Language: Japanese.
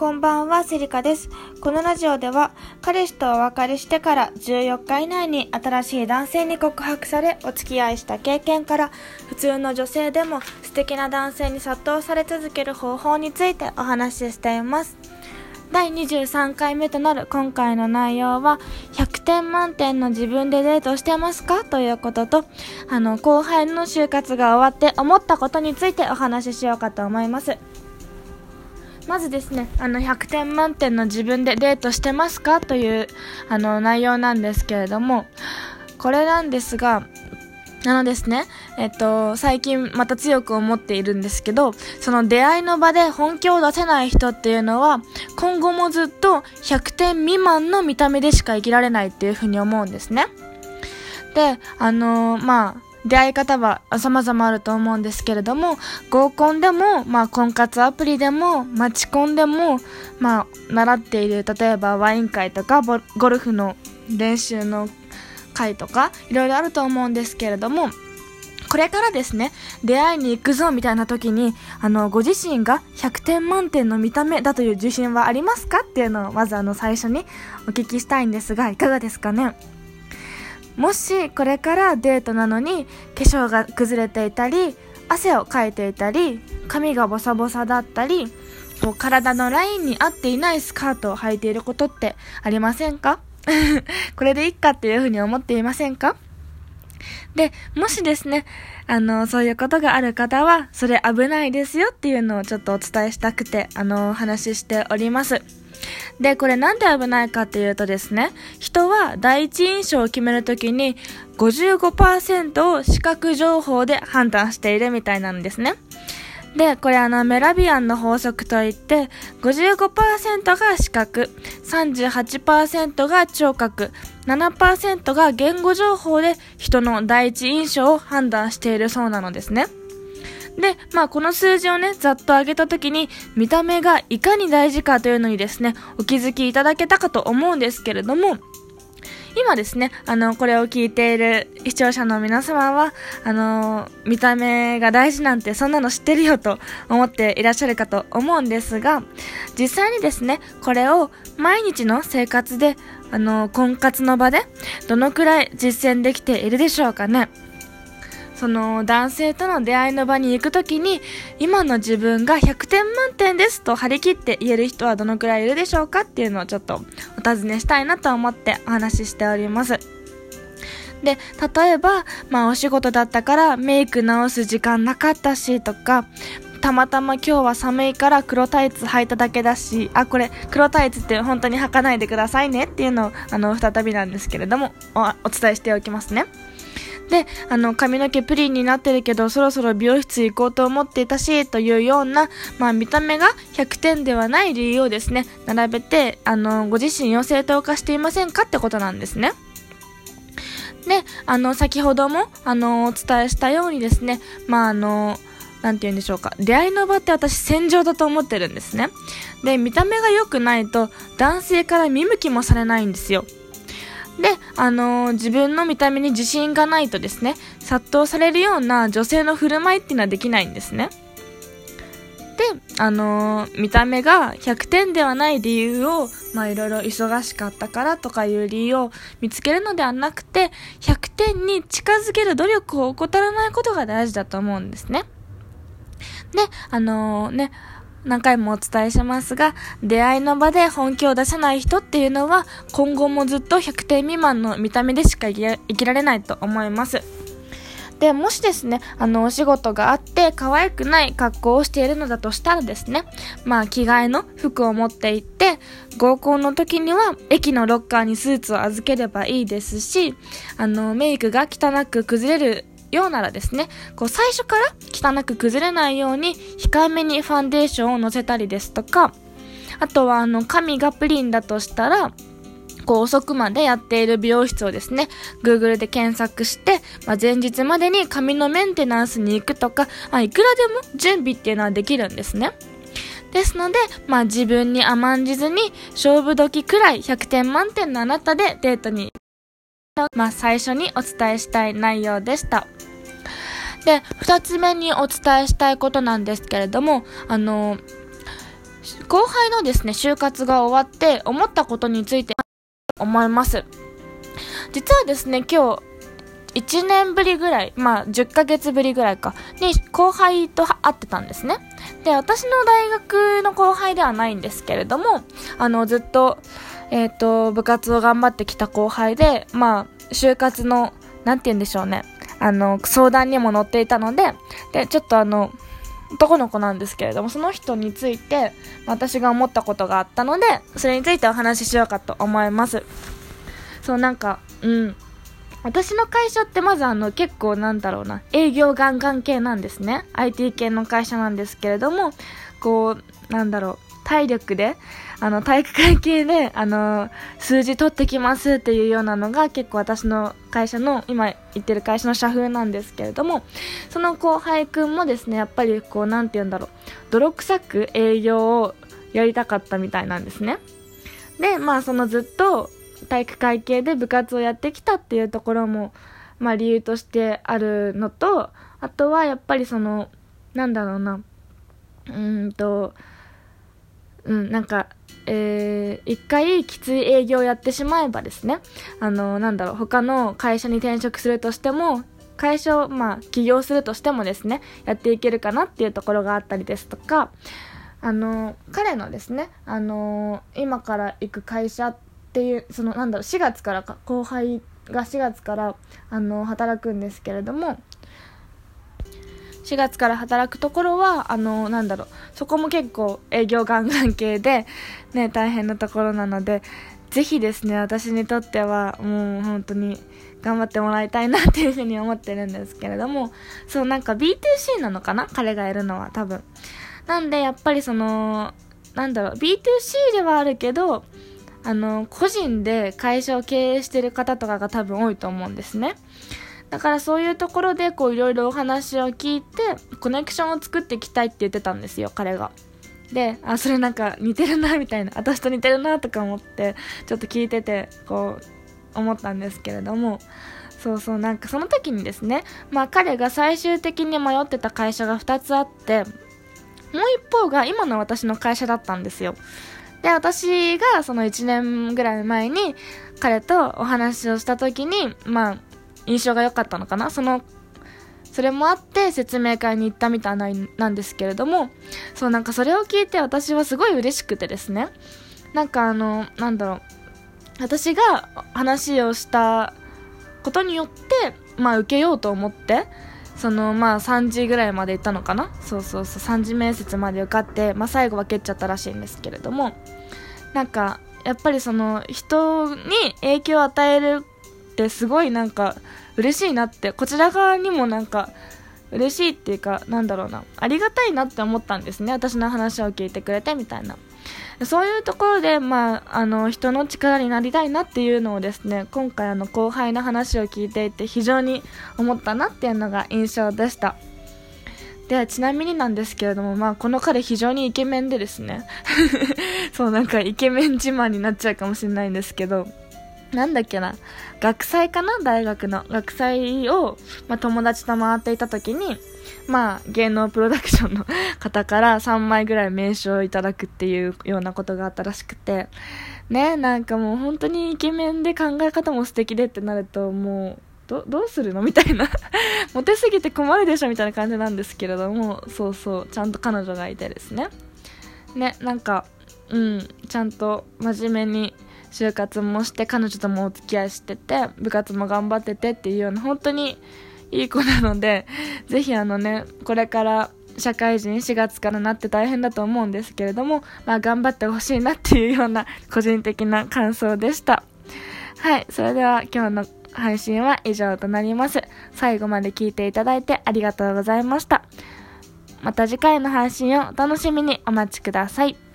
こんばんは、セリカです。このラジオでは、彼氏とお別れしてから14日以内に新しい男性に告白され、お付き合いした経験から、普通の女性でも素敵な男性に殺到され続ける方法についてお話ししています。第23回目となる今回の内容は、100点満点の自分でデートしてますか？ということと、あの、後輩の就活が終わって思ったことについてお話ししようかと思います。まずですね、あの、100点満点の自分でデートしてますかという、あの、内容なんですけれども、これなんですが、あのですね、えっと、最近また強く思っているんですけど、その出会いの場で本気を出せない人っていうのは、今後もずっと100点未満の見た目でしか生きられないっていうふうに思うんですね。で、あのー、まあ、出会い方は様々あると思うんですけれども、合コンでも、まあ、婚活アプリでも、マチコンでも、まあ、習っている、例えばワイン会とか、ゴルフの練習の会とか、いろいろあると思うんですけれども、これからですね、出会いに行くぞみたいな時に、あの、ご自身が100点満点の見た目だという自信はありますかっていうのを、まずあの、最初にお聞きしたいんですが、いかがですかね？もし、これからデートなのに、化粧が崩れていたり、汗をかいていたり、髪がボサボサだったり、こう体のラインに合っていないスカートを履いていることってありませんか？これでいいかっていうふうに思っていませんか？で、もしですね、あの、そういうことがある方は、それ危ないですよっていうのをちょっとお伝えしたくて、あの、お話ししております。で、これなんで危ないかっていうとですね、人は第一印象を決めるときに55%を視覚情報で判断しているみたいなんですね。で、これあの、メラビアンの法則といって、55%が視覚、38%が聴覚、7%が言語情報で人の第一印象を判断しているそうなのですね。で、まあこの数字をね、ざっと上げたときに、見た目がいかに大事かというのにですね、お気づきいただけたかと思うんですけれども、今ですね、あの、これを聞いている視聴者の皆様は、あの、見た目が大事なんてそんなの知ってるよと思っていらっしゃるかと思うんですが、実際にですね、これを毎日の生活で、あの、婚活の場で、どのくらい実践できているでしょうかね。その男性との出会いの場に行くときに、今の自分が100点満点ですと張り切って言える人はどのくらいいるでしょうかっていうのをちょっとお尋ねしたいなと思ってお話ししております。で、例えば、まあお仕事だったからメイク直す時間なかったしとか、たまたま今日は寒いから黒タイツ履いただけだし、あ、これ黒タイツって本当に履かないでくださいねっていうのを、あの、再びなんですけれども、おお伝えしておきますね。で、あの、髪の毛プリンになってるけど、そろそろ美容室行こうと思っていたし、というような、まあ、見た目が100点ではない理由をですね、並べて、あの、ご自身を正当化していませんかってことなんですね。で、あの、先ほども、あの、お伝えしたようにですね、まあ、あの、なんて言うんでしょうか。出会いの場って私戦場だと思ってるんですね。で、見た目が良くないと男性から見向きもされないんですよ。で、あのー、自分の見た目に自信がないとですね、殺到されるような女性の振る舞いっていうのはできないんですね。で、あのー、見た目が100点ではない理由を、まあいろいろ忙しかったからとかいう理由を見つけるのではなくて、100点に近づける努力を怠らないことが大事だと思うんですね。で、あのー、ね、何回もお伝えしますが、出会いの場で本気を出せない人っていうのは、今後もずっと100点未満の見た目でしか生きられないと思います。で、もしですね、あの、お仕事があって可愛くない格好をしているのだとしたらですね、まあ、着替えの服を持って行って、合コンの時には駅のロッカーにスーツを預ければいいですし、あの、メイクが汚く崩れるようならですね、こう最初から汚く崩れないように控えめにファンデーションをのせたりですとか、あとはあの髪がプリンだとしたら、こう遅くまでやっている美容室をですね、Google で検索して、まあ、前日までに髪のメンテナンスに行くとか、あ、いくらでも準備っていうのはできるんですね。ですので、まあ自分に甘んじずに、勝負時くらい100点満点のあなたでデートに、まあ最初にお伝えしたい内容でした。で、二つ目にお伝えしたいことなんですけれども、あの、後輩のですね、就活が終わって思ったことについて思います。実はですね、今日、1年ぶりぐらい、まあ10ヶ月ぶりぐらいか、に後輩と会ってたんですね。で、私の大学の後輩ではないんですけれども、あの、ずっと、えっ、ー、と、部活を頑張ってきた後輩で、まあ、就活の、なんて言うんでしょうね。あの、相談にも乗っていたので、で、ちょっとあの、男の子なんですけれども、その人について、私が思ったことがあったので、それについてお話ししようかと思います。そう、なんか、うん。私の会社ってまずあの結構なんだろうな、営業ガンガン系なんですね。IT 系の会社なんですけれども、こう、なんだろう、体力で、あの、体育会系で、あの、数字取ってきますっていうようなのが結構私の会社の、今言ってる会社の社風なんですけれども、その後輩くんもですね、やっぱりこう、なんて言うんだろう、泥臭く営業をやりたかったみたいなんですね。で、まあそのずっと体育会系で部活をやってきたっていうところも、まあ理由としてあるのと、あとはやっぱりその、なんだろうな、うんと、うん、なんか、えー、一回きつい営業をやってしまえばですね、あの、なんだろう、他の会社に転職するとしても、会社を、まあ、起業するとしてもですね、やっていけるかなっていうところがあったりですとか、あの、彼のですね、あの、今から行く会社っていう、その、なんだろう、4月からか、後輩が4月から、あの、働くんですけれども、4月から働くところは、あの、なんだろう、そこも結構営業ガンガン系で、ね、大変なところなので、ぜひですね、私にとっては、もう本当に頑張ってもらいたいなっていうふうに思ってるんですけれども、そう、なんか B2C なのかな？彼がいるのは多分。なんで、やっぱりその、なんだろう、B2C ではあるけど、あの、個人で会社を経営してる方とかが多分多いと思うんですね。だからそういうところでこういろいろお話を聞いてコネクションを作っていきたいって言ってたんですよ彼が。であそれなんか似てるなみたいな私と似てるなとか思ってちょっと聞いててこう思ったんですけれどもそうそうなんかその時にですねまあ彼が最終的に迷ってた会社が2つあってもう一方が今の私の会社だったんですよで私がその1年ぐらい前に彼とお話をした時にまあ印象が良かったのかな。そのそれもあって説明会に行ったみたいなんですけれどもそうなんかそれを聞いて私はすごい嬉しくてですね。なんかあのなんだろう。私が話をしたことによってまあ受けようと思ってそのまあ3時ぐらいまで行ったのかな？そうそうそう。3時面接まで受かって、まあ、最後は蹴っちゃったらしいんですけれども。なんかやっぱりその人に影響を与えるってすごいなんか嬉しいなって。こちら側にもなんか嬉しいっていうかなんだろうな。ありがたいなって思ったんですね。私の話を聞いてくれてみたいな。そういうところで、まあ、あの人の力になりたいなっていうのをですね今回あの後輩の話を聞いていて非常に思ったなっていうのが印象でした。でちなみになんですけれども、まあ、この彼非常にイケメンでですね。そうなんかイケメン自慢になっちゃうかもしれないんですけど。なんだっけな、学祭かな？大学の。学祭を、まあ、友達と回っていた時に、まあ、芸能プロダクションの 方から3枚ぐらい名刺をいただくっていうようなことがあったらしくて、ね、なんかもう本当にイケメンで考え方も素敵でってなると、もう、ど、どうするの？みたいな。モテすぎて困るでしょみたいな感じなんですけれども、そうそう、ちゃんと彼女がいてですね。ね、なんか、うん、ちゃんと真面目に、就活もして彼女ともお付き合いしてて部活も頑張っててっていうような本当にいい子なので ぜひあのねこれから社会人4月からなって大変だと思うんですけれども、まあ、頑張ってほしいなっていうような個人的な感想でした。はいそれでは今日の配信は以上となります。最後まで聞いていただいてありがとうございました。また次回の配信をお楽しみにお待ちください。